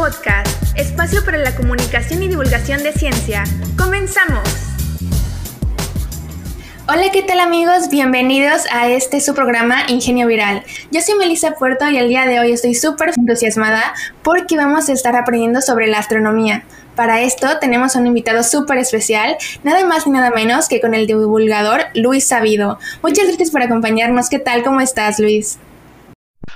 Podcast, espacio para la comunicación y divulgación de ciencia. ¡Comenzamos! Hola, ¿qué tal amigos? Bienvenidos a este su programa Ingenio Viral. Yo soy Melissa Puerto y el día de hoy estoy súper entusiasmada porque vamos a estar aprendiendo sobre la astronomía. Para esto tenemos un invitado súper especial, nada más ni nada menos que con el divulgador Luis Sabido. Muchas gracias por acompañarnos. ¿Qué tal? ¿Cómo estás, Luis?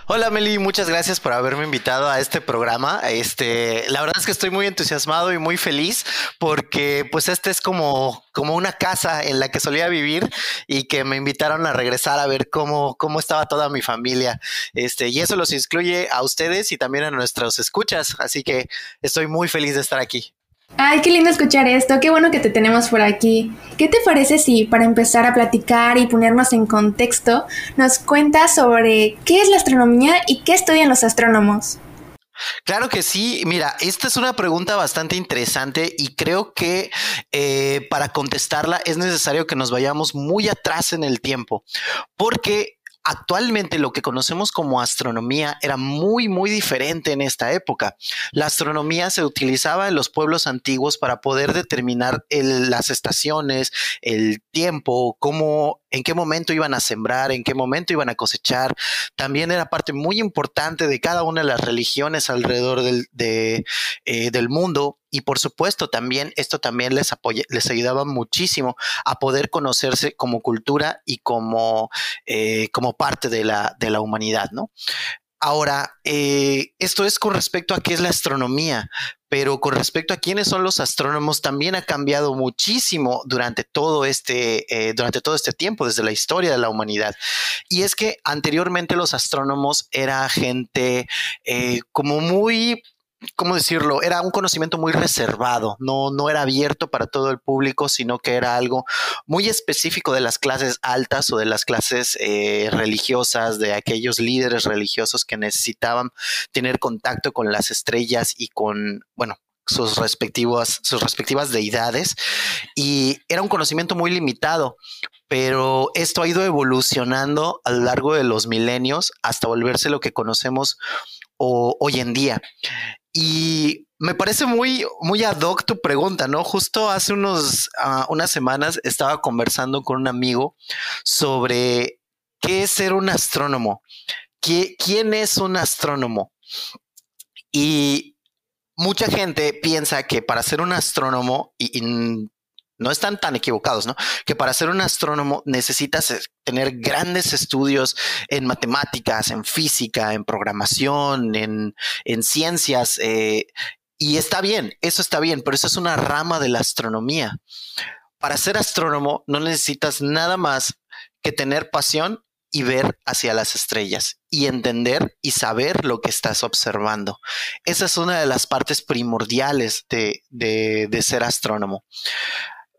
Hola Meli, muchas gracias por haberme invitado a este programa. Este, la verdad es que estoy muy entusiasmado y muy feliz porque pues este es como, como una casa en la que solía vivir y que me invitaron a regresar a ver cómo, cómo estaba toda mi familia. Este, y eso los incluye a ustedes y también a nuestros escuchas. Así que estoy muy feliz de estar aquí. Ay, qué lindo escuchar esto, qué bueno que te tenemos por aquí. ¿Qué te parece si para empezar a platicar y ponernos en contexto, nos cuentas sobre qué es la astronomía y qué estudian los astrónomos? Claro que sí. Mira, esta es una pregunta bastante interesante y creo que eh, para contestarla es necesario que nos vayamos muy atrás en el tiempo, porque Actualmente lo que conocemos como astronomía era muy, muy diferente en esta época. La astronomía se utilizaba en los pueblos antiguos para poder determinar las estaciones, el tiempo, cómo en qué momento iban a sembrar, en qué momento iban a cosechar. También era parte muy importante de cada una de las religiones alrededor del, eh, mundo. Y por supuesto, también esto también les, ayudaba muchísimo a poder conocerse como cultura y como, eh, parte de la, de la humanidad, ¿no? Ahora, eh, esto es con respecto a qué es la astronomía, pero con respecto a quiénes son los astrónomos también ha cambiado muchísimo durante todo este, eh, durante todo este tiempo, desde la historia de la humanidad. Y es que anteriormente los astrónomos era gente eh, como muy ¿cómo decirlo? Era un conocimiento muy reservado, no, no era abierto para todo el público, sino que era algo muy específico de las clases altas o de las clases eh, religiosas, de aquellos líderes religiosos que necesitaban tener contacto con las estrellas y con, bueno, sus respectivas, sus respectivas deidades. Y era un conocimiento muy limitado, pero esto ha ido evolucionando a lo largo de los milenios hasta volverse lo que conocemos hoy en día. Y me parece muy, muy ad hoc tu pregunta, ¿no? Justo hace unos, ah, unas semanas estaba conversando con un amigo sobre qué es ser un astrónomo. ¿Quién es un astrónomo? Y mucha gente piensa que para ser un astrónomo, y no están tan equivocados, ¿no? Que para ser un astrónomo necesitas tener grandes estudios en matemáticas, en física, en programación, en, ciencias. Eh, y está bien, eso está bien, pero eso es una rama de la astronomía. Para ser astrónomo no necesitas nada más que tener pasión y ver hacia las estrellas y entender y saber lo que estás observando. Esa es una de las partes primordiales de ser astrónomo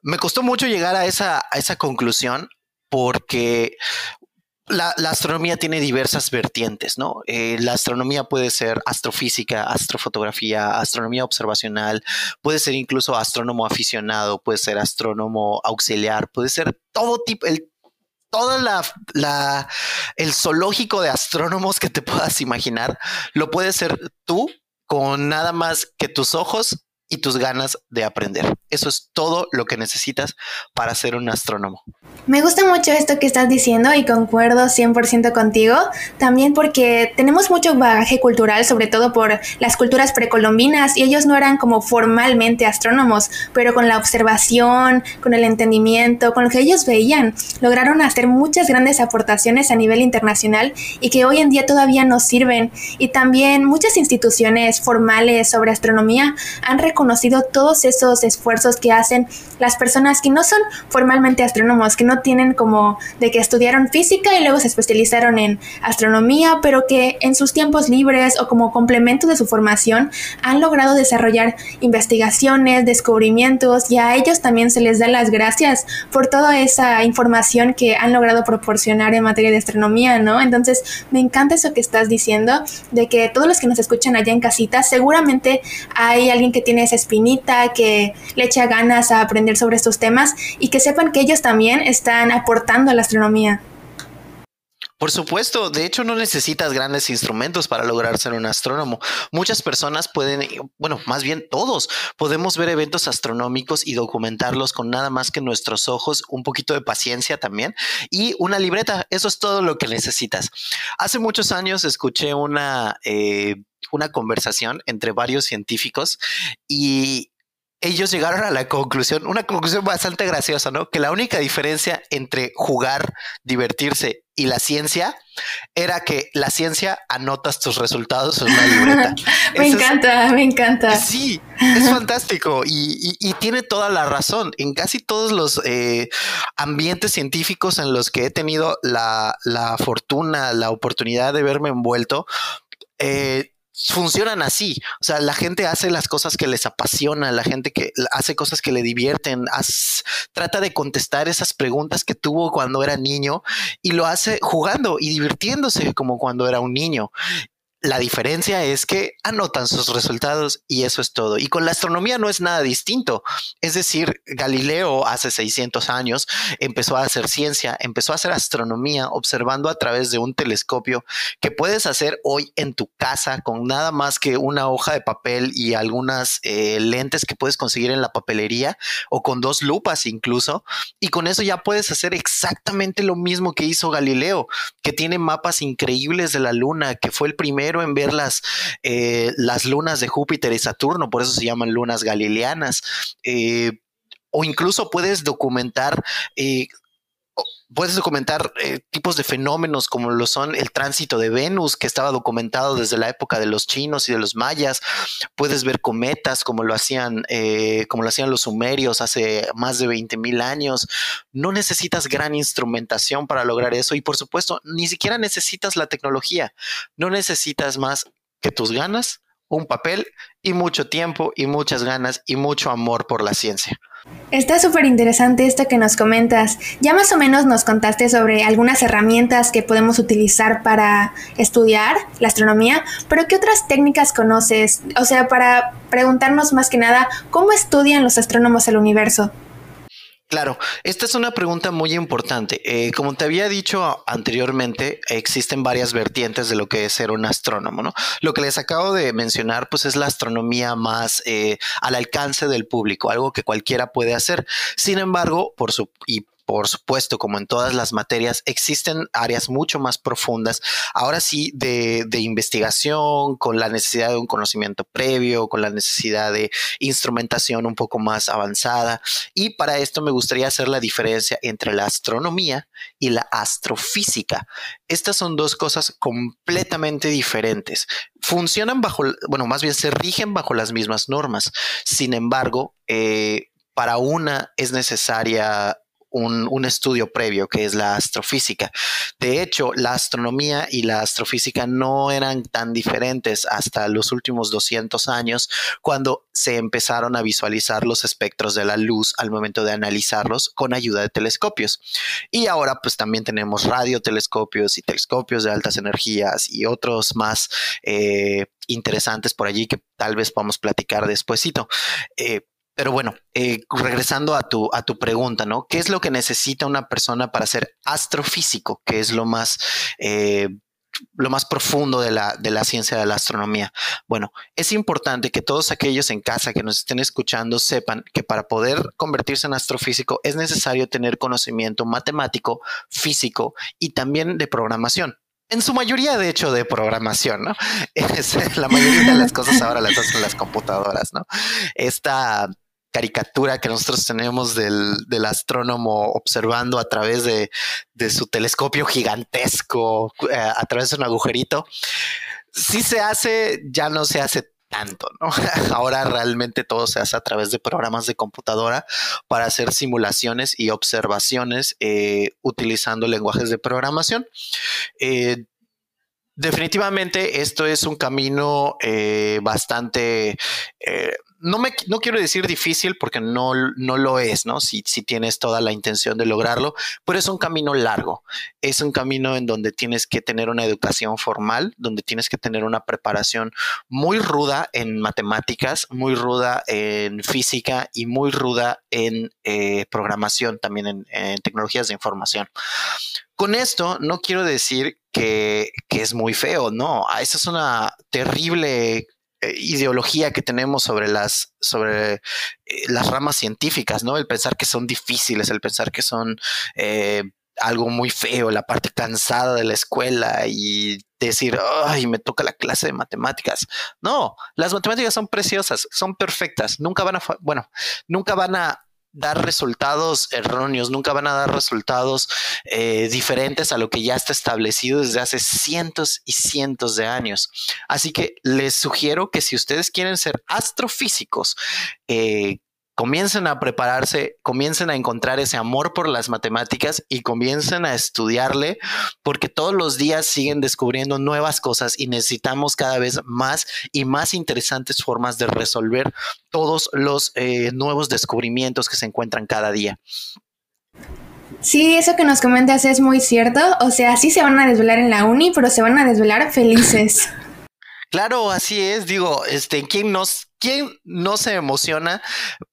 me costó mucho llegar a esa, a esa conclusión porque la, astronomía tiene diversas vertientes, ¿no? Eh, la astronomía puede ser astrofísica, astrofotografía, astronomía observacional, puede ser incluso astrónomo aficionado, puede ser astrónomo auxiliar, puede ser todo tipo, el, el zoológico de astrónomos que te puedas imaginar, lo puedes ser tú con nada más que tus ojos y tus ganas de aprender. Eso es todo lo que necesitas para ser un astrónomo. Me gusta mucho esto que estás diciendo y concuerdo 100% contigo, también porque tenemos mucho bagaje cultural, sobre todo por las culturas precolombinas, y ellos no eran como formalmente astrónomos, pero con la observación, con el entendimiento, con lo que ellos veían, lograron hacer muchas grandes aportaciones a nivel internacional y que hoy en día todavía nos sirven. Y también muchas instituciones formales sobre astronomía han reconocido todos esos esfuerzos que hacen las personas que no son formalmente astrónomos, que no tienen como de que estudiaron física y luego se especializaron en astronomía, pero que en sus tiempos libres o como complemento de su formación han logrado desarrollar investigaciones, descubrimientos y a ellos también se les da las gracias por toda esa información que han logrado proporcionar en materia de astronomía, ¿no? Entonces, me encanta eso que estás diciendo, de que todos los que nos escuchan allá en casita, seguramente hay alguien que tiene esa espinita, que le echa ganas a aprender sobre estos temas y que sepan que ellos también están aportando a la astronomía. Por supuesto, de hecho no necesitas grandes instrumentos para lograr ser un astrónomo. Muchas personas pueden, bueno, más bien todos, podemos ver eventos astronómicos y documentarlos con nada más que nuestros ojos, un poquito de paciencia también y una libreta. Eso es todo lo que necesitas. Hace muchos años escuché una... Eh, una conversación entre varios científicos y ellos llegaron a la conclusión, una conclusión bastante graciosa, ¿no? Que la única diferencia entre jugar, divertirse y la ciencia era que la ciencia anotas tus resultados en una libreta. me encanta, me encanta. Sí, es fantástico y, tiene toda la razón. En casi todos los eh, ambientes científicos en los que he tenido la, la fortuna, la oportunidad de verme envuelto, eh, funcionan así. O sea, la gente hace las cosas que les apasiona, la gente que hace cosas que le divierten, trata de contestar esas preguntas que tuvo cuando era niño y lo hace jugando y divirtiéndose como cuando era un niño. La diferencia es que anotan sus resultados y eso es todo. Y con la astronomía no es nada distinto. Es decir, Galileo hace 600 años empezó a hacer ciencia, empezó a hacer astronomía observando a través de un telescopio que puedes hacer hoy en tu casa con nada más que una hoja de papel y algunas eh, lentes que puedes conseguir en la papelería o con dos lupas incluso. Y con eso ya puedes hacer exactamente lo mismo que hizo Galileo, que tiene mapas increíbles de la luna, que fue el primero en ver las, eh, las lunas de Júpiter y Saturno, por eso se llaman lunas galileanas. Eh, o incluso puedes documentar eh, puedes documentar eh, tipos de fenómenos como lo son el tránsito de Venus, que estaba documentado desde la época de los chinos y de los mayas. Puedes ver cometas como lo hacían, eh, como lo hacían los sumerios hace más de 20 mil años. No necesitas gran instrumentación para lograr eso y por supuesto ni siquiera necesitas la tecnología. No necesitas más que tus ganas, un papel y mucho tiempo y muchas ganas y mucho amor por la ciencia. Está súper interesante esto que nos comentas. Ya más o menos nos contaste sobre algunas herramientas que podemos utilizar para estudiar la astronomía, pero ¿qué otras técnicas conoces? O sea, para preguntarnos más que nada, ¿cómo estudian los astrónomos el universo? Claro, esta es una pregunta muy importante. Eh, como te había dicho anteriormente, existen varias vertientes de lo que es ser un astrónomo, ¿no? Lo que les acabo de mencionar, pues es la astronomía más eh, al alcance del público, algo que cualquiera puede hacer. Sin embargo, por su y por supuesto, como en todas las materias, existen áreas mucho más profundas, ahora sí, de, investigación, con la necesidad de un conocimiento previo, con la necesidad de instrumentación un poco más avanzada. Y para esto me gustaría hacer la diferencia entre la astronomía y la astrofísica. Estas son dos cosas completamente diferentes. Funcionan bajo, bueno, más bien se rigen bajo las mismas normas. Sin embargo, eh, para una es necesaria un, estudio previo que es la astrofísica. De hecho, la astronomía y la astrofísica no eran tan diferentes hasta los últimos 200 años cuando se empezaron a visualizar los espectros de la luz al momento de analizarlos con ayuda de telescopios. Y ahora pues también tenemos radiotelescopios y telescopios de altas energías y otros más eh, interesantes por allí que tal vez podamos platicar despuesito. Eh, pero bueno, eh, regresando a tu, a tu pregunta, ¿no? ¿Qué es lo que necesita una persona para ser astrofísico? Que es lo más, eh, lo más profundo de la, de la ciencia de la astronomía. Bueno, es importante que todos aquellos en casa que nos estén escuchando sepan que para poder convertirse en astrofísico es necesario tener conocimiento matemático, físico y también de programación. En su mayoría, de hecho, de programación, ¿no? Es, la mayoría de las cosas ahora las hacen las computadoras, ¿no? Esta caricatura que nosotros tenemos del, astrónomo observando a través de, su telescopio gigantesco, eh, a través de un agujerito, si se hace, ya no se hace tanto, ¿no? Ahora realmente todo se hace a través de programas de computadora para hacer simulaciones y observaciones eh, utilizando lenguajes de programación. Eh, definitivamente esto es un camino bastante no me no quiero decir difícil porque no, no lo es, ¿no? Si, si tienes toda la intención de lograrlo, pero es un camino largo. Es un camino en donde tienes que tener una educación formal, donde tienes que tener una preparación muy ruda en matemáticas, muy ruda en física y muy ruda en eh, programación, también en, en tecnologías de información. Con esto no quiero decir que, que, es muy feo, no, ah, esa es una terrible ideología que tenemos sobre las, sobre eh, las ramas científicas, ¿no? El pensar que son difíciles, el pensar que son eh, algo muy feo, la parte cansada de la escuela y decir, ay, me toca la clase de matemáticas. No, las matemáticas son preciosas, son perfectas, nunca van a, bueno, nunca van a dar resultados erróneos, nunca van a dar resultados eh, diferentes a lo que ya está establecido desde hace cientos y cientos de años. Así que les sugiero que si ustedes quieren ser astrofísicos, eh, comiencen a prepararse, comiencen a encontrar ese amor por las matemáticas y comiencen a estudiarle porque todos los días siguen descubriendo nuevas cosas y necesitamos cada vez más y más interesantes formas de resolver todos los eh, nuevos descubrimientos que se encuentran cada día. Sí, eso que nos comentas es muy cierto. O sea, sí se van a desvelar en la uni, pero se van a desvelar felices. Claro, así es. Digo, este, ¿quién nos, quién no se emociona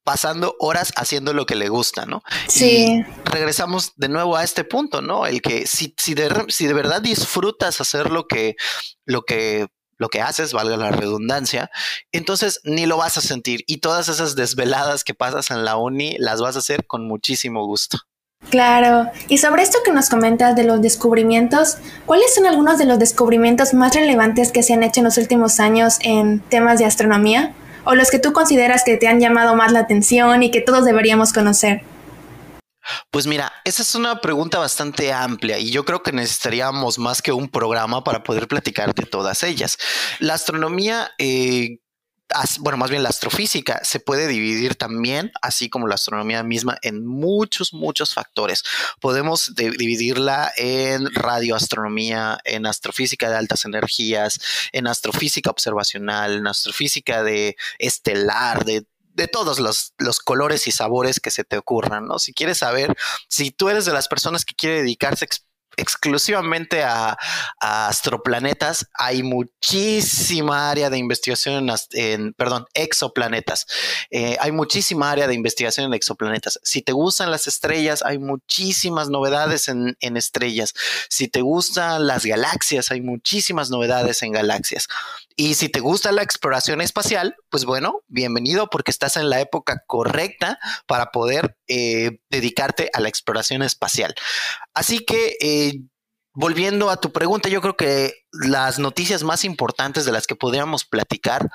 pasando horas haciendo lo que le gusta, no? Sí. regresamos de nuevo a este punto, ¿no? El que si, si, de, si de verdad disfrutas hacer lo que, lo que lo que haces, valga la redundancia, entonces ni lo vas a sentir y todas esas desveladas que pasas en la uni las vas a hacer con muchísimo gusto. Claro, y sobre esto que nos comentas de los descubrimientos, ¿cuáles son algunos de los descubrimientos más relevantes que se han hecho en los últimos años en temas de astronomía? ¿O los que tú consideras que te han llamado más la atención y que todos deberíamos conocer? Pues mira, esa es una pregunta bastante amplia y yo creo que necesitaríamos más que un programa para poder platicar de todas ellas. La astronomía eh, bueno, más bien la astrofísica se puede dividir también, así como la astronomía misma, en muchos, muchos factores. Podemos dividirla en radioastronomía, en astrofísica de altas energías, en astrofísica observacional, en astrofísica de estelar, de de todos los, los, colores y sabores que se te ocurran, ¿no? Si quieres saber, si tú eres de las personas que quiere dedicarse exclusivamente a, astroplanetas, hay muchísima área de investigación en, perdón, exoplanetas. Eh, hay muchísima área de investigación en exoplanetas. Si te gustan las estrellas, hay muchísimas novedades en, en estrellas. Si te gustan las galaxias, hay muchísimas novedades en galaxias. Y si te gusta la exploración espacial, pues bueno, bienvenido porque estás en la época correcta para poder eh, dedicarte a la exploración espacial. Así que, eh, volviendo a tu pregunta, yo creo que las noticias más importantes de las que podríamos platicar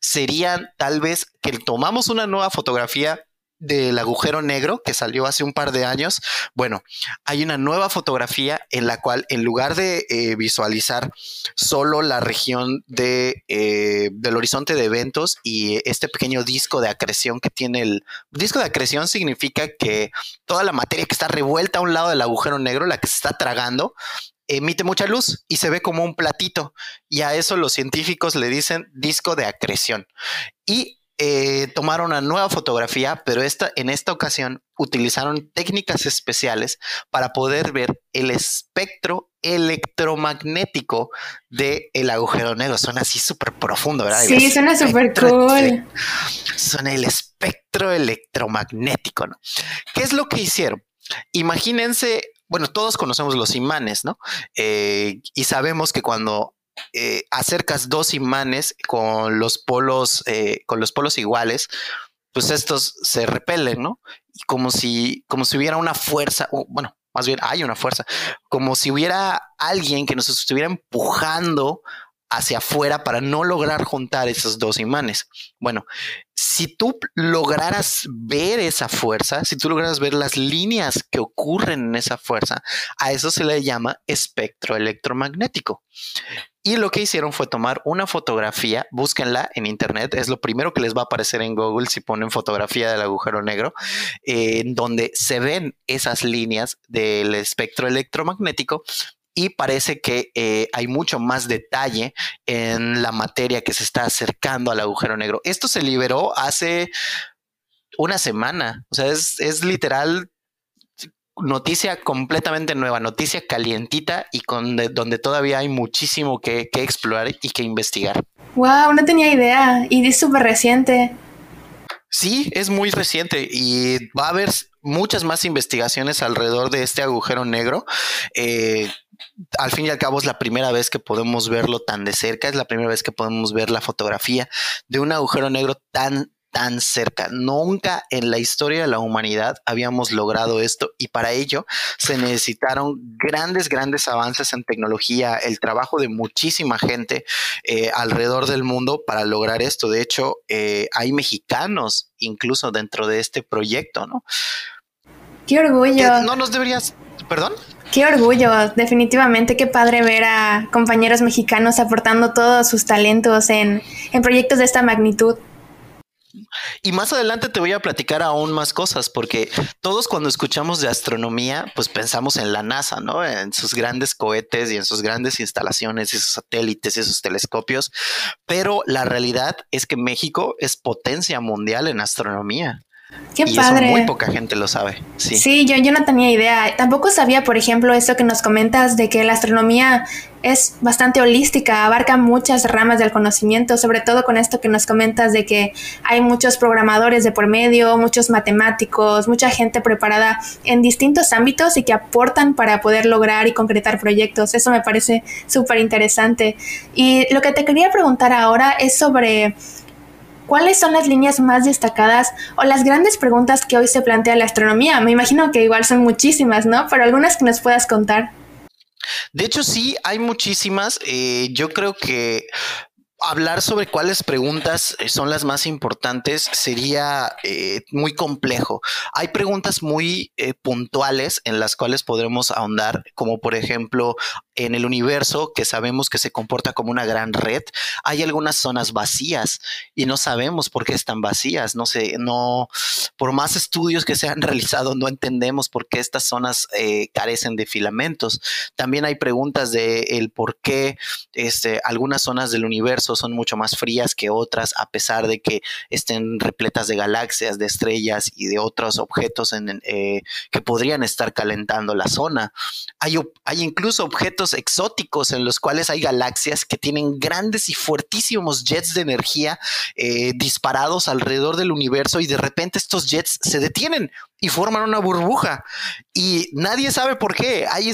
serían tal vez que tomamos una nueva fotografía del agujero negro que salió hace un par de años, bueno, hay una nueva fotografía en la cual en lugar de eh, visualizar solo la región de, eh, del horizonte de eventos y este pequeño disco de acreción que tiene el disco de acreción significa que toda la materia que está revuelta a un lado del agujero negro, la que se está tragando, emite mucha luz y se ve como un platito. Y a eso los científicos le dicen disco de acreción. Y eh, tomaron una nueva fotografía, pero esta, en esta ocasión utilizaron técnicas especiales para poder ver el espectro electromagnético del el agujero negro. Suena así súper profundo, ¿verdad? Sí, suena súper cool. Suena el espectro electromagnético, ¿no? ¿Qué es lo que hicieron? Imagínense, bueno, todos conocemos los imanes, ¿no? Eh, y sabemos que cuando eh, acercas dos imanes con los polos, eh, con los polos iguales, pues estos se repelen, ¿no? Como si, como si hubiera una fuerza, bueno, más bien hay una fuerza, como si hubiera alguien que nos estuviera empujando hacia afuera para no lograr juntar esos dos imanes. Bueno, si tú lograras ver esa fuerza, si tú lograras ver las líneas que ocurren en esa fuerza, a eso se le llama espectro electromagnético. Y lo que hicieron fue tomar una fotografía, búsquenla en internet, es lo primero que les va a aparecer en Google si ponen fotografía del agujero negro, en donde se ven esas líneas del espectro electromagnético y parece que eh, hay mucho más detalle en la materia que se está acercando al agujero negro. Esto se liberó hace una semana, o sea, es, es literal noticia completamente nueva, noticia calientita y con donde todavía hay muchísimo que, que, explorar y que investigar. Wow, no tenía idea y es súper reciente. Sí, es muy reciente y va a haber muchas más investigaciones alrededor de este agujero negro. Eh, al fin y al cabo es la primera vez que podemos verlo tan de cerca, es la primera vez que podemos ver la fotografía de un agujero negro tan tan cerca. Nunca en la historia de la humanidad habíamos logrado esto y para ello se necesitaron grandes, grandes avances en tecnología, el trabajo de muchísima gente eh, alrededor del mundo para lograr esto. De hecho, eh, hay mexicanos incluso dentro de este proyecto, ¿no? Qué orgullo. no nos deberías, perdón. Qué orgullo, definitivamente, qué padre ver a compañeros mexicanos aportando todos sus talentos en, en proyectos de esta magnitud. Y más adelante te voy a platicar aún más cosas, porque todos cuando escuchamos de astronomía, pues pensamos en la NASA, ¿no? En sus grandes cohetes y en sus grandes instalaciones y sus satélites y sus telescopios. Pero la realidad es que México es potencia mundial en astronomía. Qué padre. muy poca gente lo sabe. Sí, sí yo, yo no tenía idea. Tampoco sabía, por ejemplo, esto que nos comentas de que la astronomía es bastante holística, abarca muchas ramas del conocimiento, sobre todo con esto que nos comentas de que hay muchos programadores de por medio, muchos matemáticos, mucha gente preparada en distintos ámbitos y que aportan para poder lograr y concretar proyectos. Eso me parece súper interesante. Y lo que te quería preguntar ahora es sobre ¿Cuáles son las líneas más destacadas o las grandes preguntas que hoy se plantea la astronomía? Me imagino que igual son muchísimas, ¿no? Pero algunas que nos puedas contar. De hecho, sí, hay muchísimas. Eh, yo creo que hablar sobre cuáles preguntas eh, son las más importantes sería eh, muy complejo. Hay preguntas muy puntuales en las cuales podremos ahondar, como por ejemplo, en el universo, que sabemos que se comporta como una gran red, hay algunas zonas vacías y no sabemos por qué están vacías. No sé, no, por más estudios que se han realizado, no entendemos por qué estas zonas carecen de filamentos. También hay preguntas de el por qué este, algunas zonas del universo son mucho más frías que otras, a pesar de que estén repletas de galaxias, de estrellas y de otros objetos eh, que podrían estar calentando la zona. Hay incluso objetos exóticos en los cuales hay galaxias que tienen grandes y fuertísimos jets de energía eh, disparados alrededor del universo y de repente estos jets se detienen y forman una burbuja y nadie sabe por qué. Hay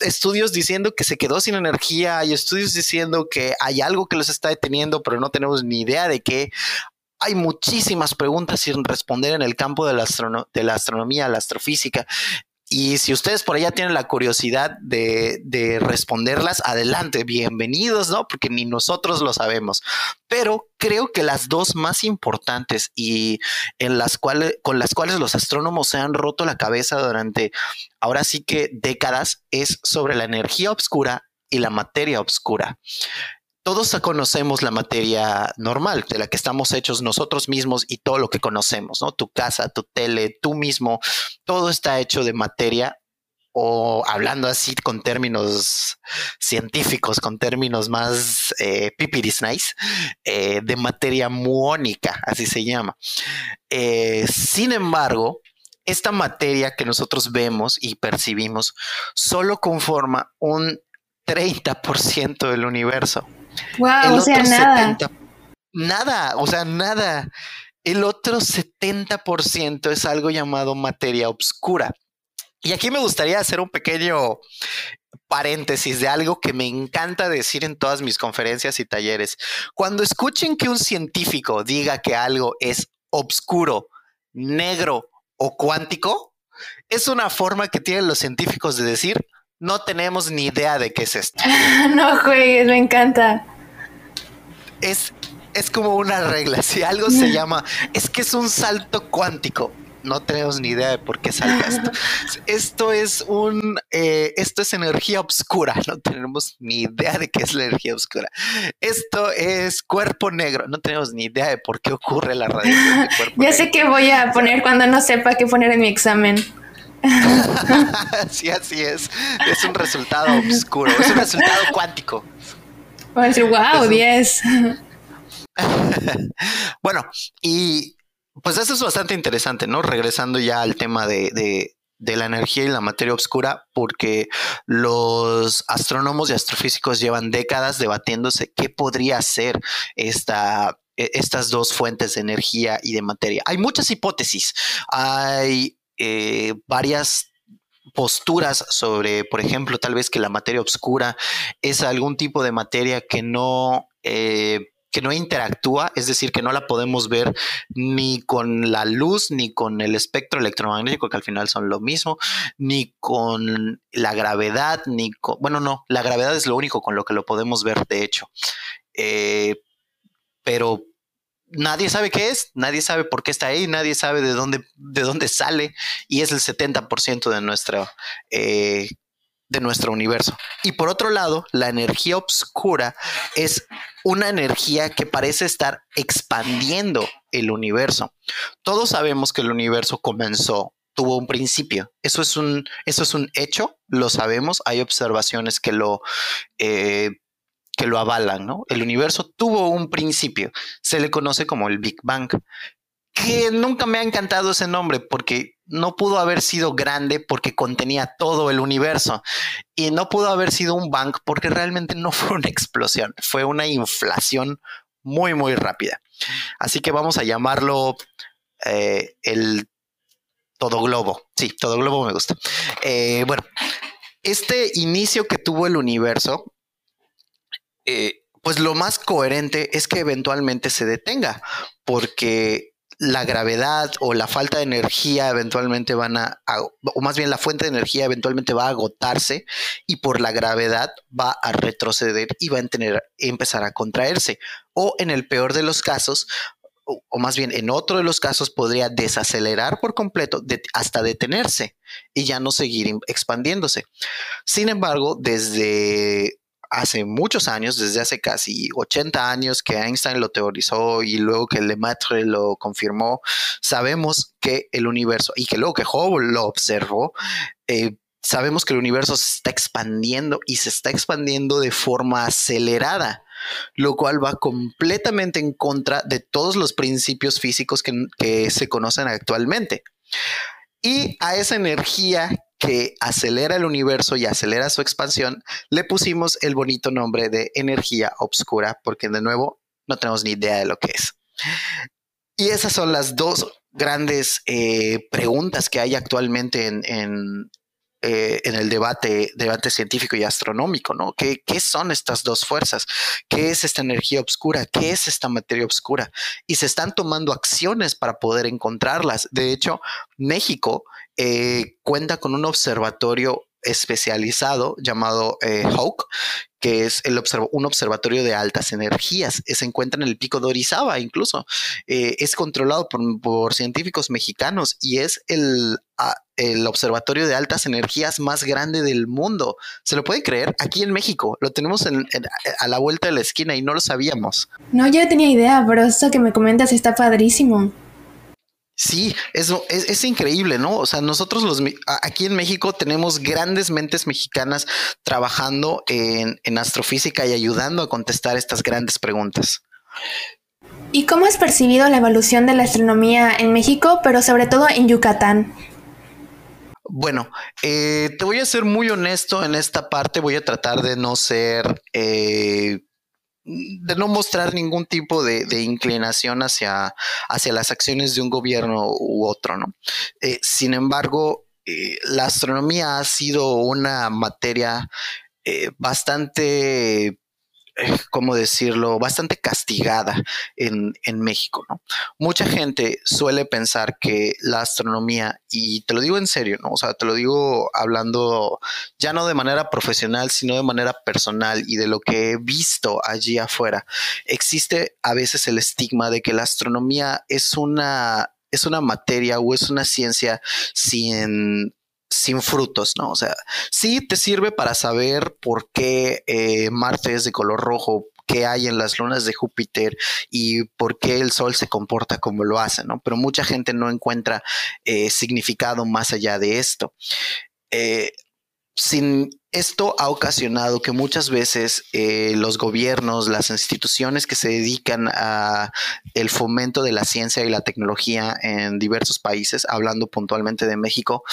estudios diciendo que se quedó sin energía, hay estudios diciendo que hay algo que los está deteniendo, pero no tenemos ni idea de qué. Hay muchísimas preguntas sin responder en el campo de la, de la astronomía, la astrofísica. Y si ustedes por allá tienen la curiosidad de, de, responderlas, adelante, bienvenidos, ¿no? Porque ni nosotros lo sabemos. Pero creo que las dos más importantes y en las cuales, con las cuales los astrónomos se han roto la cabeza durante ahora sí que décadas es sobre la energía oscura y la materia oscura todos conocemos la materia normal, de la que estamos hechos nosotros mismos y todo lo que conocemos, ¿no? Tu casa, tu tele, tú mismo, todo está hecho de materia o hablando así con términos científicos, con términos más eh, pipiris nice, eh, de materia muónica, así se llama. Eh, sin embargo, esta materia que nosotros vemos y percibimos solo conforma un 30% del universo. Wow, o sea, nada. nada, o sea, nada. El otro 70% es algo llamado materia oscura. Y aquí me gustaría hacer un pequeño paréntesis de algo que me encanta decir en todas mis conferencias y talleres. Cuando escuchen que un científico diga que algo es oscuro, negro o cuántico, es una forma que tienen los científicos de decir no tenemos ni idea de qué es esto. no juegues, me encanta. Es, es como una regla. Si algo se llama, es que es un salto cuántico. No tenemos ni idea de por qué salta esto. Esto es un, eh, esto es energía oscura. No tenemos ni idea de qué es la energía oscura. Esto es cuerpo negro. No tenemos ni idea de por qué ocurre la radiación de cuerpo Ya sé qué voy a poner cuando no sepa qué poner en mi examen. sí, así es. Es un resultado oscuro, es un resultado cuántico. Decir, wow, 10. bueno, y pues eso es bastante interesante, ¿no? Regresando ya al tema de, de la energía y la materia oscura porque los astrónomos y astrofísicos llevan décadas debatiéndose qué podría ser esta, e, estas dos fuentes de energía y de materia. Hay muchas hipótesis, hay eh, varias posturas sobre, por ejemplo, tal vez que la materia oscura es algún tipo de materia que no... Eh, que no interactúa, es decir, que no la podemos ver ni con la luz, ni con el espectro electromagnético, que al final son lo mismo, ni con la gravedad, ni con, bueno, no, la gravedad es lo único con lo que lo podemos ver, de hecho. Eh, pero nadie sabe qué es, nadie sabe por qué está ahí, nadie sabe de dónde, de dónde sale, y es el 70% de nuestro eh, de nuestro universo. Y por otro lado, la energía oscura es una energía que parece estar expandiendo el universo. Todos sabemos que el universo comenzó, tuvo un principio. Eso es un, eso es un hecho, lo sabemos. Hay observaciones que lo, eh, que lo avalan, ¿no? El universo tuvo un principio. Se le conoce como el Big Bang que nunca me ha encantado ese nombre porque no pudo haber sido grande porque contenía todo el universo y no pudo haber sido un bang porque realmente no fue una explosión, fue una inflación muy, muy rápida. Así que vamos a llamarlo eh, el todo globo. Sí, todo globo me gusta. Eh, bueno, este inicio que tuvo el universo, eh, pues lo más coherente es que eventualmente se detenga, porque la gravedad o la falta de energía eventualmente van a, o más bien la fuente de energía eventualmente va a agotarse y por la gravedad va a retroceder y va a tener, empezar a contraerse. O en el peor de los casos, o, más bien en otro de los casos podría desacelerar por completo hasta detenerse y ya no seguir expandiéndose. Sin embargo, desde hace muchos años, desde hace casi 80 años que Einstein lo teorizó y luego que Lemaitre lo confirmó, sabemos que el universo y que luego que Hubble lo observó, eh, sabemos que el universo se está expandiendo y se está expandiendo de forma acelerada, lo cual va completamente en contra de todos los principios físicos que, que se conocen actualmente. Y a esa energía que acelera el universo y acelera su expansión, le pusimos el bonito nombre de energía obscura, porque de nuevo no tenemos ni idea de lo que es. Y esas son las dos grandes eh, preguntas que hay actualmente en, eh, en el debate, debate científico y astronómico, ¿no? ¿Qué, ¿Qué, son estas dos fuerzas? ¿Qué es esta energía oscura? ¿Qué es esta materia oscura? Y se están tomando acciones para poder encontrarlas. De hecho, México eh, cuenta con un observatorio especializado llamado eh, HAWK, que es un observatorio de altas energías. Se encuentra en el pico de Orizaba, incluso. Eh, es controlado por, científicos mexicanos y es el, el observatorio de altas energías más grande del mundo. ¿Se lo puede creer? Aquí en México. Lo tenemos a la vuelta de la esquina y no lo sabíamos. No, yo tenía idea, pero esto que me comentas está padrísimo. Sí, eso es, increíble, ¿no? O sea, nosotros los aquí en México tenemos grandes mentes mexicanas trabajando en, en astrofísica y ayudando a contestar estas grandes preguntas. ¿Y cómo has percibido la evolución de la astronomía en México, pero sobre todo en Yucatán? Bueno, eh, te voy a ser muy honesto en esta parte, voy a tratar de no ser eh, de no mostrar ningún tipo de, inclinación hacia, hacia, las acciones de un gobierno u otro, ¿no? Eh, sin embargo, eh, la astronomía ha sido una materia eh, bastante ¿cómo decirlo?, bastante castigada en, México, ¿no? Mucha gente suele pensar que la astronomía, y te lo digo en serio, ¿no? O sea, te lo digo hablando ya no de manera profesional, sino de manera personal y de lo que he visto allí afuera. Existe a veces el estigma de que la astronomía es una es una materia o es una ciencia sin sin frutos, ¿no? O sea, sí te sirve para saber por qué eh, Marte es de color rojo, qué hay en las lunas de Júpiter y por qué el Sol se comporta como lo hace, ¿no? Pero mucha gente no encuentra eh, significado más allá de esto. Eh, sin esto ha ocasionado que muchas veces eh, los gobiernos, las instituciones que se dedican a el fomento de la ciencia y la tecnología en diversos países, hablando puntualmente de México,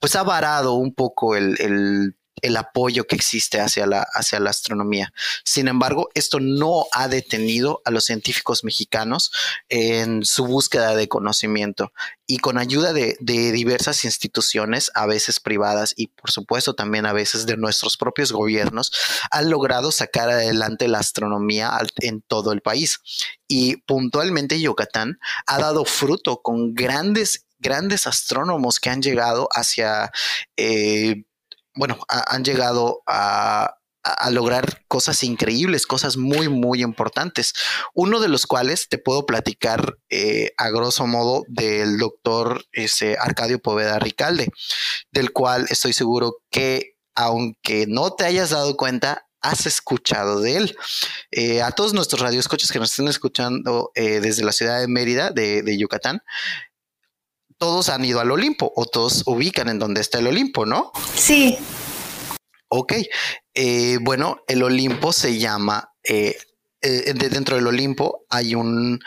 pues ha varado un poco el el apoyo que existe hacia la, hacia la astronomía. Sin embargo, esto no ha detenido a los científicos mexicanos en su búsqueda de conocimiento y con ayuda de, diversas instituciones, a veces privadas y por supuesto también a veces de nuestros propios gobiernos, han logrado sacar adelante la astronomía en todo el país. Y puntualmente Yucatán ha dado fruto con grandes grandes astrónomos que han llegado hacia eh, bueno, han llegado a, lograr cosas increíbles, cosas muy, muy importantes. Uno de los cuales te puedo platicar eh, a grosso modo del doctor ese, Arcadio Poveda Ricalde, del cual estoy seguro que, aunque no te hayas dado cuenta, has escuchado de él. Eh, a todos nuestros radioescuchos que nos estén escuchando eh, desde la ciudad de Mérida, de, de Yucatán, todos han ido al Olimpo o todos ubican en donde está el Olimpo, ¿no? Sí. Ok, eh, bueno, el Olimpo se llama, eh, eh, dentro del Olimpo hay un,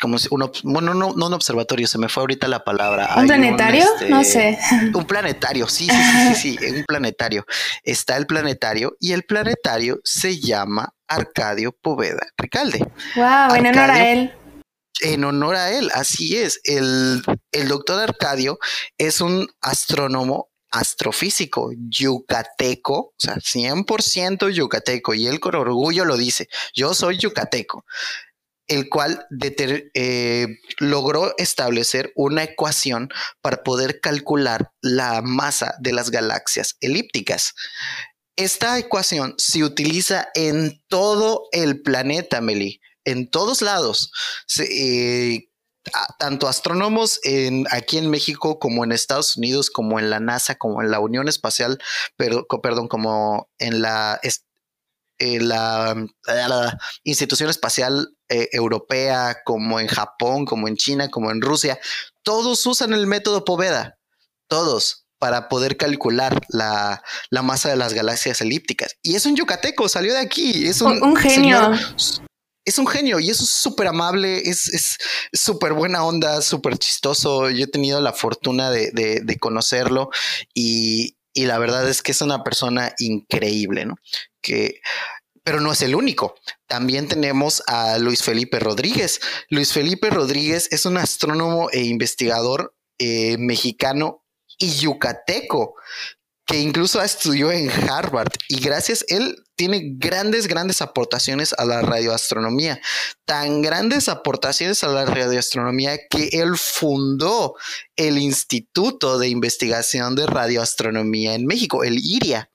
como uno, bueno, no, no un observatorio, se me fue ahorita la palabra. ¿Un planetario? Este, no sé. Un planetario, sí, sí, sí, sí, un planetario. Está el planetario y el planetario se llama Arcadio Poveda Ricalde. Wow, en honor a él en honor a él, así es. El, doctor Arcadio es un astrónomo astrofísico yucateco, o sea, 100% yucateco, y él con orgullo lo dice, yo soy yucateco, el cual eh, logró establecer una ecuación para poder calcular la masa de las galaxias elípticas. Esta ecuación se utiliza en todo el planeta, Meli en todos lados. Eh, tanto astrónomos en, aquí en México como en Estados Unidos, como en la NASA, como en la Unión Espacial, pero, perdón, como en la, la, Institución Espacial eh, Europea, como en Japón, como en China, como en Rusia, todos usan el método Poveda, todos para poder calcular la, masa de las galaxias elípticas. Y es un yucateco, salió de aquí. Es un, genio es un genio y es súper amable, es súper buena onda, súper chistoso. Yo he tenido la fortuna de, conocerlo y, la verdad es que es una persona increíble, ¿no? Que, pero no es el único. También tenemos a Luis Felipe Rodríguez. Luis Felipe Rodríguez es un astrónomo e investigador eh, mexicano y yucateco que incluso estudió en Harvard y gracias él tiene grandes, grandes aportaciones a la radioastronomía, tan grandes aportaciones a la radioastronomía que él fundó el Instituto de Investigación de Radioastronomía en México, el IRIA.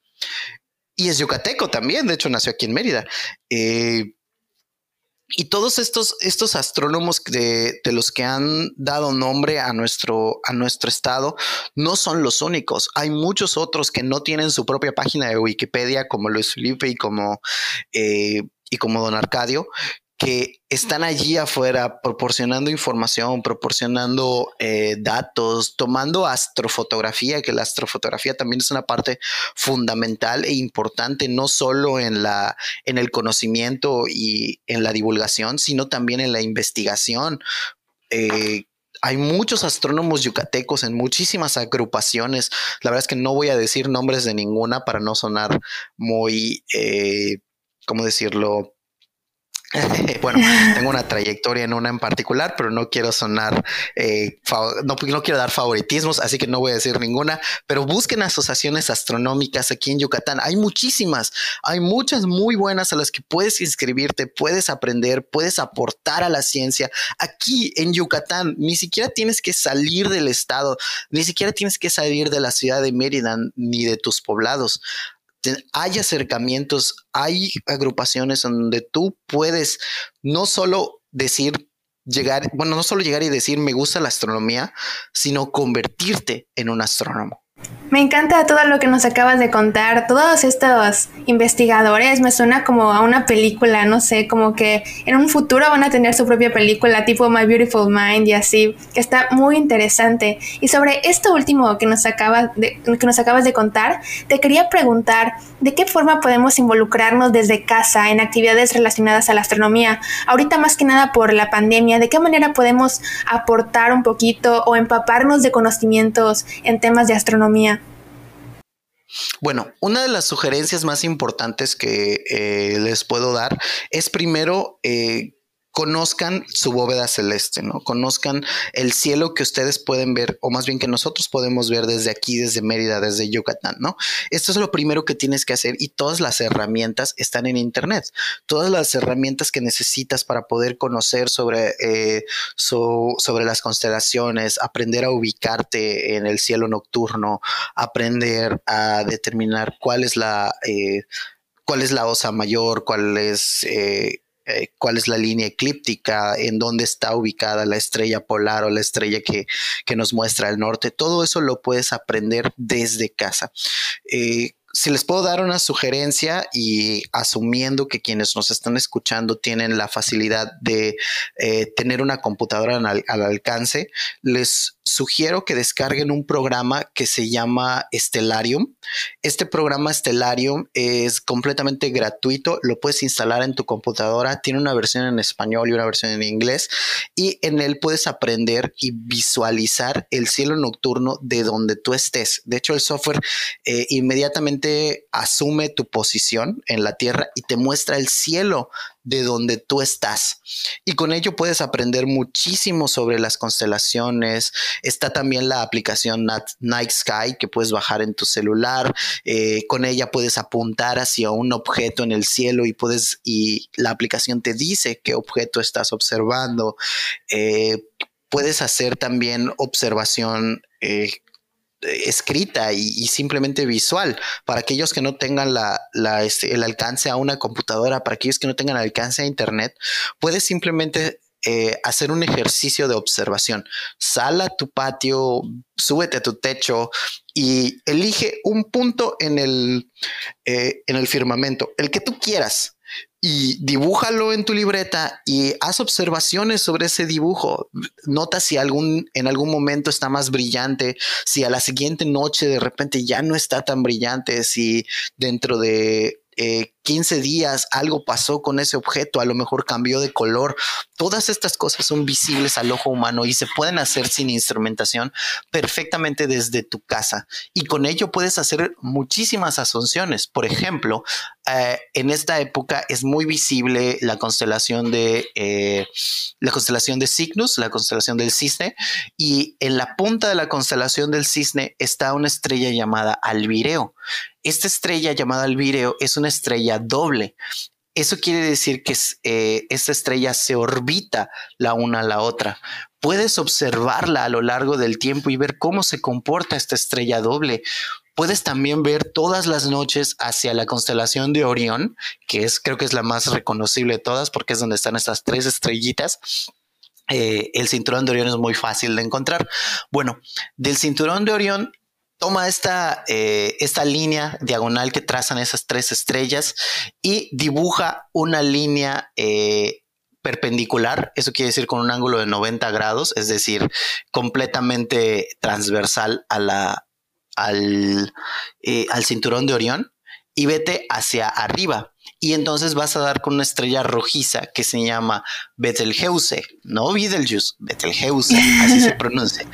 Y es yucateco también, de hecho nació aquí en Mérida. Eh, y todos estos, estos astrónomos de, los que han dado nombre a nuestro, a nuestro estado no son los únicos. Hay muchos otros que no tienen su propia página de Wikipedia, como Luis Felipe y como, eh, y como Don Arcadio, que están allí afuera proporcionando información, proporcionando eh, datos, tomando astrofotografía, que la astrofotografía también es una parte fundamental e importante, no solo en, la, en el conocimiento y en la divulgación, sino también en la investigación. Eh, hay muchos astrónomos yucatecos en muchísimas agrupaciones. La verdad es que no voy a decir nombres de ninguna para no sonar muy, eh, ¿cómo decirlo? bueno, tengo una trayectoria en una en particular, pero no quiero sonar, eh, no, no, quiero dar favoritismos, así que no voy a decir ninguna, pero busquen asociaciones astronómicas aquí en Yucatán. Hay muchísimas, hay muchas muy buenas a las que puedes inscribirte, puedes aprender, puedes aportar a la ciencia. Aquí en Yucatán, ni siquiera tienes que salir del estado, ni siquiera tienes que salir de la ciudad de Mérida ni de tus poblados hay acercamientos, hay agrupaciones donde tú puedes no solo decir, llegar, bueno, no solo llegar y decir me gusta la astronomía, sino convertirte en un astrónomo. Me encanta todo lo que nos acabas de contar. Todos estos investigadores me suena como a una película, no sé, como que en un futuro van a tener su propia película tipo My Beautiful Mind y así, que está muy interesante. Y sobre esto último que nos, acabas de, que nos acabas de contar, te quería preguntar, ¿de qué forma podemos involucrarnos desde casa en actividades relacionadas a la astronomía? Ahorita más que nada por la pandemia, ¿de qué manera podemos aportar un poquito o empaparnos de conocimientos en temas de astronomía? Bueno, una de las sugerencias más importantes que eh, les puedo dar es primero eh, conozcan su bóveda celeste, ¿no? Conozcan el cielo que ustedes pueden ver, o más bien que nosotros podemos ver desde aquí, desde Mérida, desde Yucatán, ¿no? Esto es lo primero que tienes que hacer y todas las herramientas están en Internet. Todas las herramientas que necesitas para poder conocer sobre, eh, sobre las constelaciones, aprender a ubicarte en el cielo nocturno, aprender a determinar cuál es la... Eh, cuál es la osa mayor, cuál es eh, eh, cuál es la línea eclíptica, en dónde está ubicada la estrella polar o la estrella que, nos muestra el norte. Todo eso lo puedes aprender desde casa. Eh, si les puedo dar una sugerencia y asumiendo que quienes nos están escuchando tienen la facilidad de eh, tener una computadora al, alcance, les sugiero que descarguen un programa que se llama Stellarium. Este programa Stellarium es completamente gratuito, lo puedes instalar en tu computadora, tiene una versión en español y una versión en inglés y en él puedes aprender y visualizar el cielo nocturno de donde tú estés. De hecho, el software eh, inmediatamente asume tu posición en la Tierra y te muestra el cielo de donde tú estás. Y con ello puedes aprender muchísimo sobre las constelaciones. Está también la aplicación Night Sky que puedes bajar en tu celular. Eh, con ella puedes apuntar hacia un objeto en el cielo y puedes, y la aplicación te dice qué objeto estás observando. Eh, puedes hacer también observación eh, escrita y, simplemente visual. Para aquellos que no tengan la, este, el alcance a una computadora, para aquellos que no tengan alcance a Internet, puedes simplemente eh, hacer un ejercicio de observación. Sal a tu patio, súbete a tu techo y elige un punto en el, eh, en el firmamento, el que tú quieras y dibújalo en tu libreta y haz observaciones sobre ese dibujo. Nota si algún, en algún momento está más brillante, si a la siguiente noche de repente ya no está tan brillante, si dentro de 15 eh, días algo pasó con ese objeto, a lo mejor cambió de color. Todas estas cosas son visibles al ojo humano y se pueden hacer sin instrumentación perfectamente desde tu casa. Y con ello puedes hacer muchísimas asunciones. Por ejemplo, eh, en esta época es muy visible la constelación de eh, la constelación de Cygnus, la constelación del cisne, y en la punta de la constelación del cisne está una estrella llamada Albireo. Esta estrella llamada Albireo es una estrella doble. Eso quiere decir que eh, esta estrella se orbita la una a la otra. Puedes observarla a lo largo del tiempo y ver cómo se comporta esta estrella doble. Puedes también ver todas las noches hacia la constelación de Orión, que es creo que es la más reconocible de todas porque es donde están estas tres estrellitas. Eh, el cinturón de Orión es muy fácil de encontrar. Bueno, del cinturón de Orión toma esta, eh, esta línea diagonal que trazan esas tres estrellas y dibuja una línea eh, perpendicular, eso quiere decir con un ángulo de 90 grados, es decir, completamente transversal a la, al, eh, al cinturón de Orión. Y vete hacia arriba y entonces vas a dar con una estrella rojiza que se llama Betelgeuse, no Betelgeuse, Betelgeuse, así se pronuncia,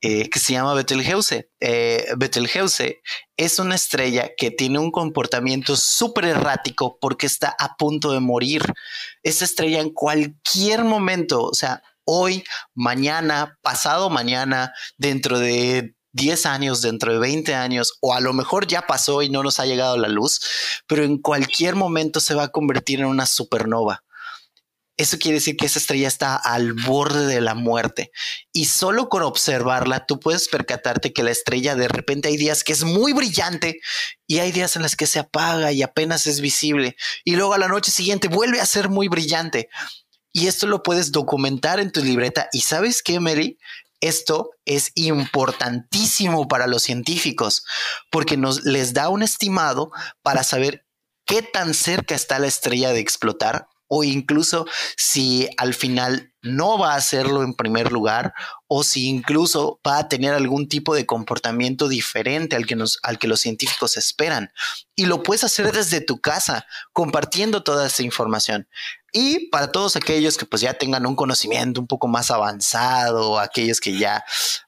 eh, que se llama Betelgeuse. Eh, Betelgeuse es una estrella que tiene un comportamiento súper errático porque está a punto de morir. Esta estrella en cualquier momento, o sea, hoy, mañana, pasado mañana, dentro de 10 años, dentro de 20 años, o a lo mejor ya pasó y no nos ha llegado la luz, pero en cualquier momento se va a convertir en una supernova. Eso quiere decir que esa estrella está al borde de la muerte y solo con observarla tú puedes percatarte que la estrella de repente hay días que es muy brillante y hay días en las que se apaga y apenas es visible y luego a la noche siguiente vuelve a ser muy brillante. Y esto lo puedes documentar en tu libreta. ¿Y sabes qué, Mary? Esto es importantísimo para los científicos porque nos les da un estimado para saber qué tan cerca está la estrella de explotar o incluso si al final no va a hacerlo en primer lugar o si incluso va a tener algún tipo de comportamiento diferente al que, nos, al que los científicos esperan. Y lo puedes hacer desde tu casa, compartiendo toda esa información. Y para todos aquellos que pues ya tengan un conocimiento un poco más avanzado, aquellos que ya,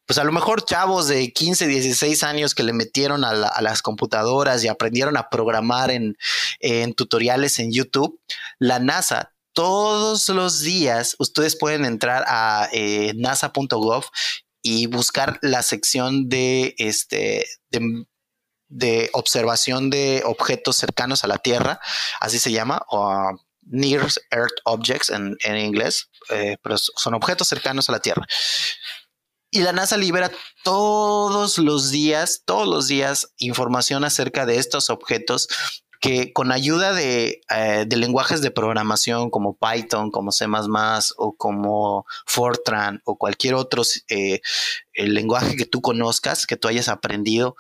pues a lo mejor chavos de 15, 16 años que le metieron a, las computadoras y aprendieron a programar en, en tutoriales en YouTube, la NASA todos los días ustedes pueden entrar a eh, nasa.gov y buscar la sección de este de, observación de objetos cercanos a la Tierra, así se llama, o Near Earth Objects en, inglés, eh, pero son objetos cercanos a la Tierra. Y la NASA libera todos los días, todos los días, información acerca de estos objetos que con ayuda de, eh, de, lenguajes de programación como Python, como C o como Fortran o cualquier otro eh, el lenguaje que tú conozcas, que tú hayas aprendido,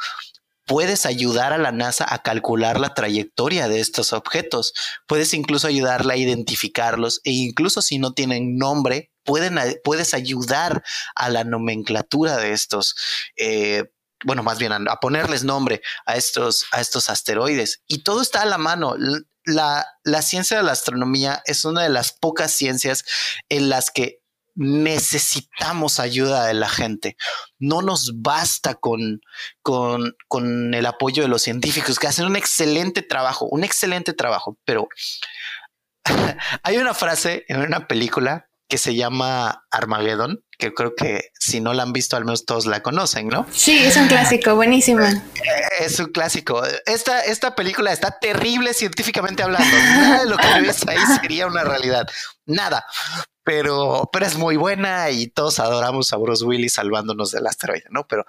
puedes ayudar a la NASA a calcular la trayectoria de estos objetos. Puedes incluso ayudarla a identificarlos e incluso si no tienen nombre, puedes ayudar a la nomenclatura de estos. Eh, bueno, más bien a, ponerles nombre a estos, a estos asteroides. Y todo está a la mano. La, la ciencia de la astronomía es una de las pocas ciencias en las que necesitamos ayuda de la gente. No nos basta con, con, con, el apoyo de los científicos que hacen un excelente trabajo, un excelente trabajo, pero hay una frase en una película que se llama Armageddon, que creo que si no la han visto, al menos todos la conocen, ¿no? Sí, es un clásico, buenísimo. Eh, es un clásico. Esta, esta película está terrible científicamente hablando. Nada de lo que ves ahí sería una realidad. Nada. Pero, pero es muy buena y todos adoramos a Bruce Willis salvándonos del asteroide, ¿no? Pero,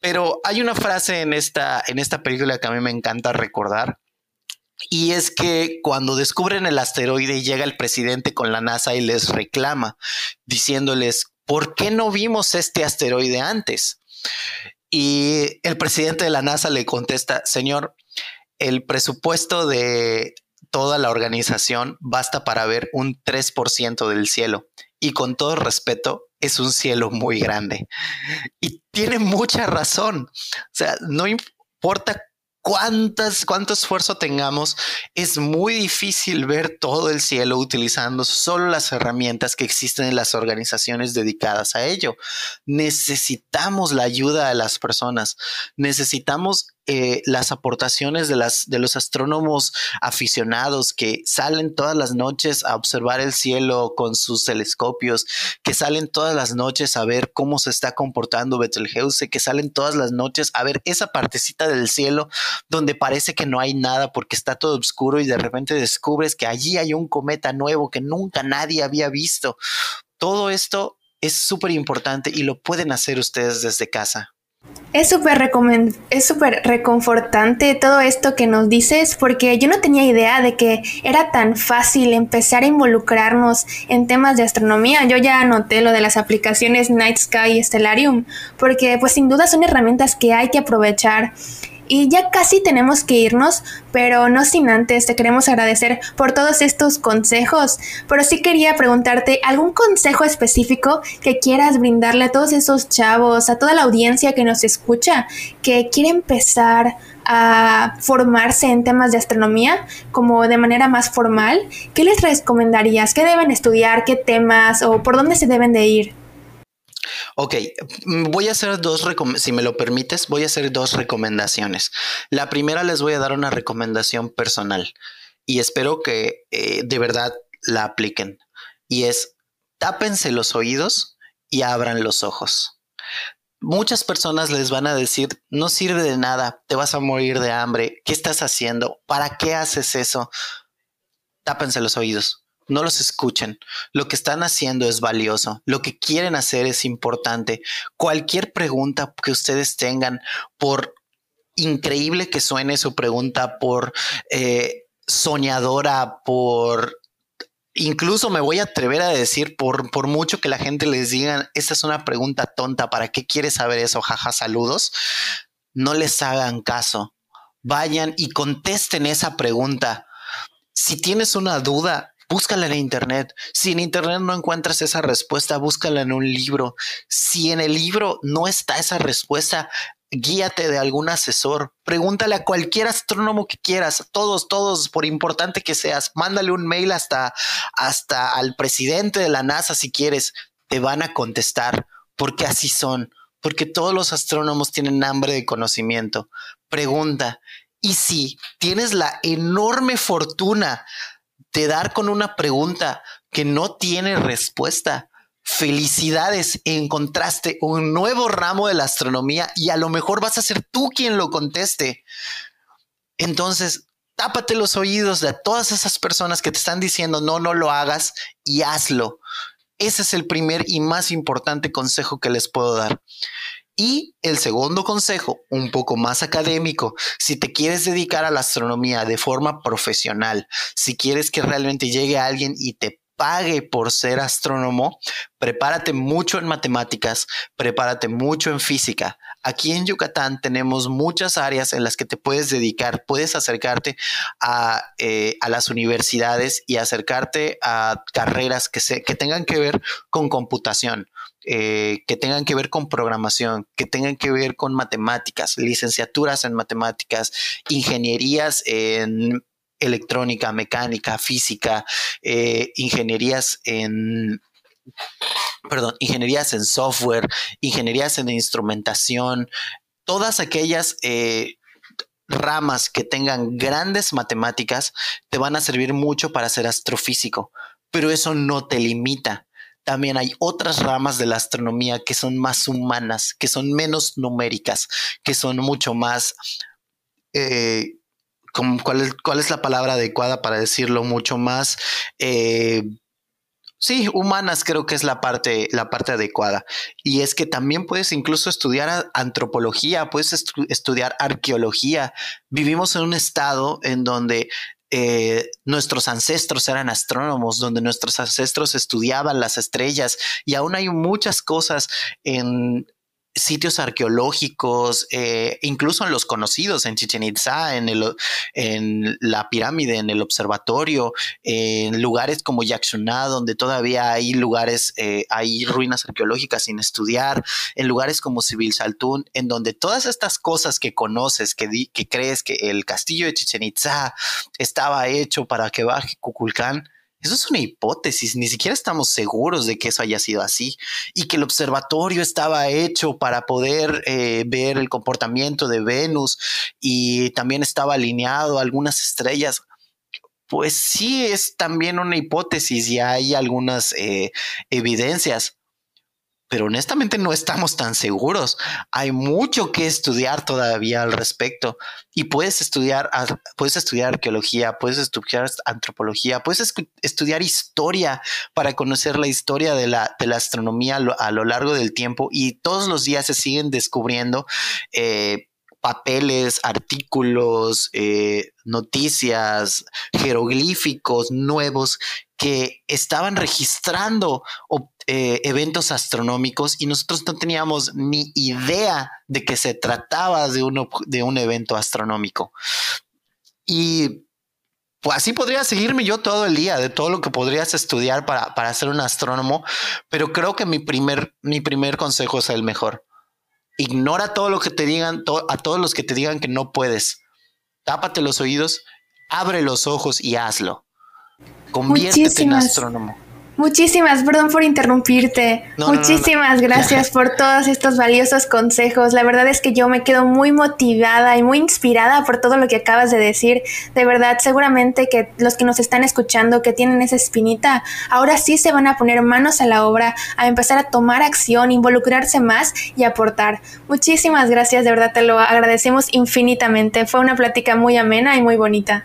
pero hay una frase en esta, en esta película que a mí me encanta recordar y es que cuando descubren el asteroide llega el presidente con la NASA y les reclama, diciéndoles, ¿por qué no vimos este asteroide antes? Y el presidente de la NASA le contesta, señor, el presupuesto de toda la organización basta para ver un 3% del cielo. Y con todo respeto, es un cielo muy grande. Y tiene mucha razón. O sea, no importa cuántas, cuánto esfuerzo tengamos, es muy difícil ver todo el cielo utilizando solo las herramientas que existen en las organizaciones dedicadas a ello. Necesitamos la ayuda de las personas, necesitamos eh, las aportaciones de, las, de los astrónomos aficionados que salen todas las noches a observar el cielo con sus telescopios, que salen todas las noches a ver cómo se está comportando Betelgeuse, que salen todas las noches a ver esa partecita del cielo donde parece que no hay nada porque está todo oscuro y de repente descubres que allí hay un cometa nuevo que nunca nadie había visto. Todo esto es súper importante y lo pueden hacer ustedes desde casa. Es súper es reconfortante todo esto que nos dices porque yo no tenía idea de que era tan fácil empezar a involucrarnos en temas de astronomía. Yo ya anoté lo de las aplicaciones Night Sky y Stellarium porque pues sin duda son herramientas que hay que aprovechar y ya casi tenemos que irnos, pero no sin antes te queremos agradecer por todos estos consejos. Pero sí quería preguntarte algún consejo específico que quieras brindarle a todos esos chavos, a toda la audiencia que nos escucha, que quiere empezar a formarse en temas de astronomía como de manera más formal. ¿Qué les recomendarías? ¿Qué deben estudiar? ¿Qué temas? ¿O por dónde se deben de ir? Ok, voy a hacer dos, si me lo permites, voy a hacer dos recomendaciones. La primera les voy a dar una recomendación personal y espero que eh, de verdad la apliquen. Y es, tápense los oídos y abran los ojos. Muchas personas les van a decir, no sirve de nada, te vas a morir de hambre, ¿qué estás haciendo? ¿Para qué haces eso? Tápense los oídos no los escuchen. Lo que están haciendo es valioso. Lo que quieren hacer es importante. Cualquier pregunta que ustedes tengan, por increíble que suene su pregunta, por eh, soñadora, por incluso me voy a atrever a decir, por, por mucho que la gente les diga, esta es una pregunta tonta, ¿para qué quieres saber eso? Jaja, saludos. No les hagan caso. Vayan y contesten esa pregunta. Si tienes una duda, búscala en internet. Si en internet no encuentras esa respuesta, búscala en un libro. Si en el libro no está esa respuesta, guíate de algún asesor, pregúntale a cualquier astrónomo que quieras, todos, todos, por importante que seas, mándale un mail hasta, hasta al presidente de la NASA si quieres, te van a contestar, porque así son, porque todos los astrónomos tienen hambre de conocimiento. Pregunta, y si tienes la enorme fortuna de dar con una pregunta que no tiene respuesta, felicidades, encontraste un nuevo ramo de la astronomía y a lo mejor vas a ser tú quien lo conteste. Entonces, tápate los oídos de todas esas personas que te están diciendo no, no lo hagas y hazlo. Ese es el primer y más importante consejo que les puedo dar. Y el segundo consejo, un poco más académico, si te quieres dedicar a la astronomía de forma profesional, si quieres que realmente llegue alguien y te pague por ser astrónomo, prepárate mucho en matemáticas, prepárate mucho en física. Aquí en Yucatán tenemos muchas áreas en las que te puedes dedicar, puedes acercarte a, eh, las universidades y acercarte a carreras que, se, que tengan que ver con computación. Eh, que tengan que ver con programación, que tengan que ver con matemáticas, licenciaturas en matemáticas, ingenierías en electrónica, mecánica, física, eh, ingenierías en perdón, ingenierías en software, ingenierías en instrumentación, todas aquellas eh, ramas que tengan grandes matemáticas te van a servir mucho para ser astrofísico, pero eso no te limita. También hay otras ramas de la astronomía que son más humanas, que son menos numéricas, que son mucho más eh, cuál, es, la palabra adecuada para decirlo mucho más. Eh, sí, humanas creo que es la parte, la parte adecuada. Y es que también puedes incluso estudiar antropología, puedes estudiar arqueología. Vivimos en un estado en donde eh, nuestros ancestros eran astrónomos, donde nuestros ancestros estudiaban las estrellas y aún hay muchas cosas en, sitios arqueológicos, eh, incluso en los conocidos, en Chichen Itza, en, el, en la pirámide, en el observatorio, en lugares como Yaxuná, donde todavía hay lugares, eh, hay ruinas arqueológicas sin estudiar, en lugares como Sibil Saltún, en donde todas estas cosas que conoces, que, que crees que el castillo de Chichen Itza estaba hecho para que baje Cuculcán, eso es una hipótesis, ni siquiera estamos seguros de que eso haya sido así y que el observatorio estaba hecho para poder eh, ver el comportamiento de Venus y también estaba alineado a algunas estrellas. Pues sí, es también una hipótesis y hay algunas eh, evidencias, pero honestamente no estamos tan seguros. Hay mucho que estudiar todavía al respecto y puedes estudiar, puedes estudiar arqueología, puedes estudiar antropología, puedes estudiar historia para conocer la historia de la, astronomía a lo, largo del tiempo y todos los días se siguen descubriendo. Eh, papeles, artículos, eh, noticias, jeroglíficos nuevos que estaban registrando eh, eventos astronómicos y nosotros no teníamos ni idea de que se trataba de, uno, de un evento astronómico. Y pues así podría seguirme yo todo el día de todo lo que podrías estudiar para, para ser un astrónomo, pero creo que mi primer, mi primer consejo es el mejor. Ignora todo lo que te digan, a todos los que te digan que no puedes. Tápate los oídos, abre los ojos y hazlo. Conviértete en astrónomo. Muchísimas, perdón por interrumpirte. Muchísimas gracias por todos estos valiosos consejos. La verdad es que yo me quedo muy motivada y muy inspirada por todo lo que acabas de decir. De verdad, seguramente que los que nos están escuchando, que tienen esa espinita, ahora sí se van a poner manos a la obra, a empezar a tomar acción, involucrarse más y aportar. Muchísimas gracias, de verdad te lo agradecemos infinitamente. Fue una plática muy amena y muy bonita.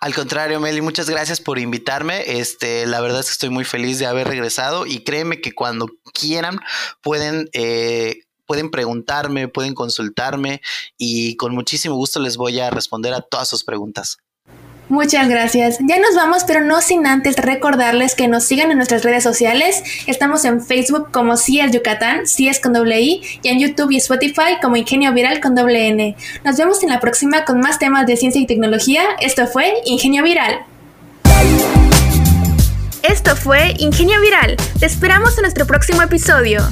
Al contrario, Meli, muchas gracias por invitarme. Este, la verdad es que estoy muy feliz de haber regresado y créeme que cuando quieran pueden eh, pueden preguntarme, pueden consultarme y con muchísimo gusto les voy a responder a todas sus preguntas. Muchas gracias. Ya nos vamos, pero no sin antes recordarles que nos sigan en nuestras redes sociales. Estamos en Facebook como Si es Yucatán, Si es con doble I, y en YouTube y Spotify como Ingenio Viral con doble N. Nos vemos en la próxima con más temas de ciencia y tecnología. Esto fue Ingenio Viral. Esto fue Ingenio Viral. Te esperamos en nuestro próximo episodio.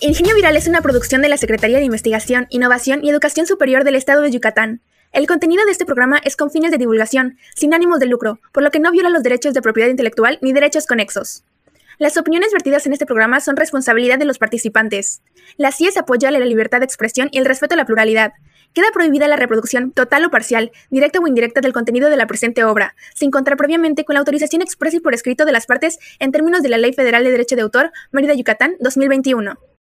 Ingenio Viral es una producción de la Secretaría de Investigación, Innovación y Educación Superior del Estado de Yucatán. El contenido de este programa es con fines de divulgación, sin ánimos de lucro, por lo que no viola los derechos de propiedad intelectual ni derechos conexos. Las opiniones vertidas en este programa son responsabilidad de los participantes. La CIES apoya la libertad de expresión y el respeto a la pluralidad. Queda prohibida la reproducción total o parcial, directa o indirecta del contenido de la presente obra, sin contar previamente con la autorización expresa y por escrito de las partes en términos de la Ley Federal de Derecho de Autor, Mérida, Yucatán, 2021.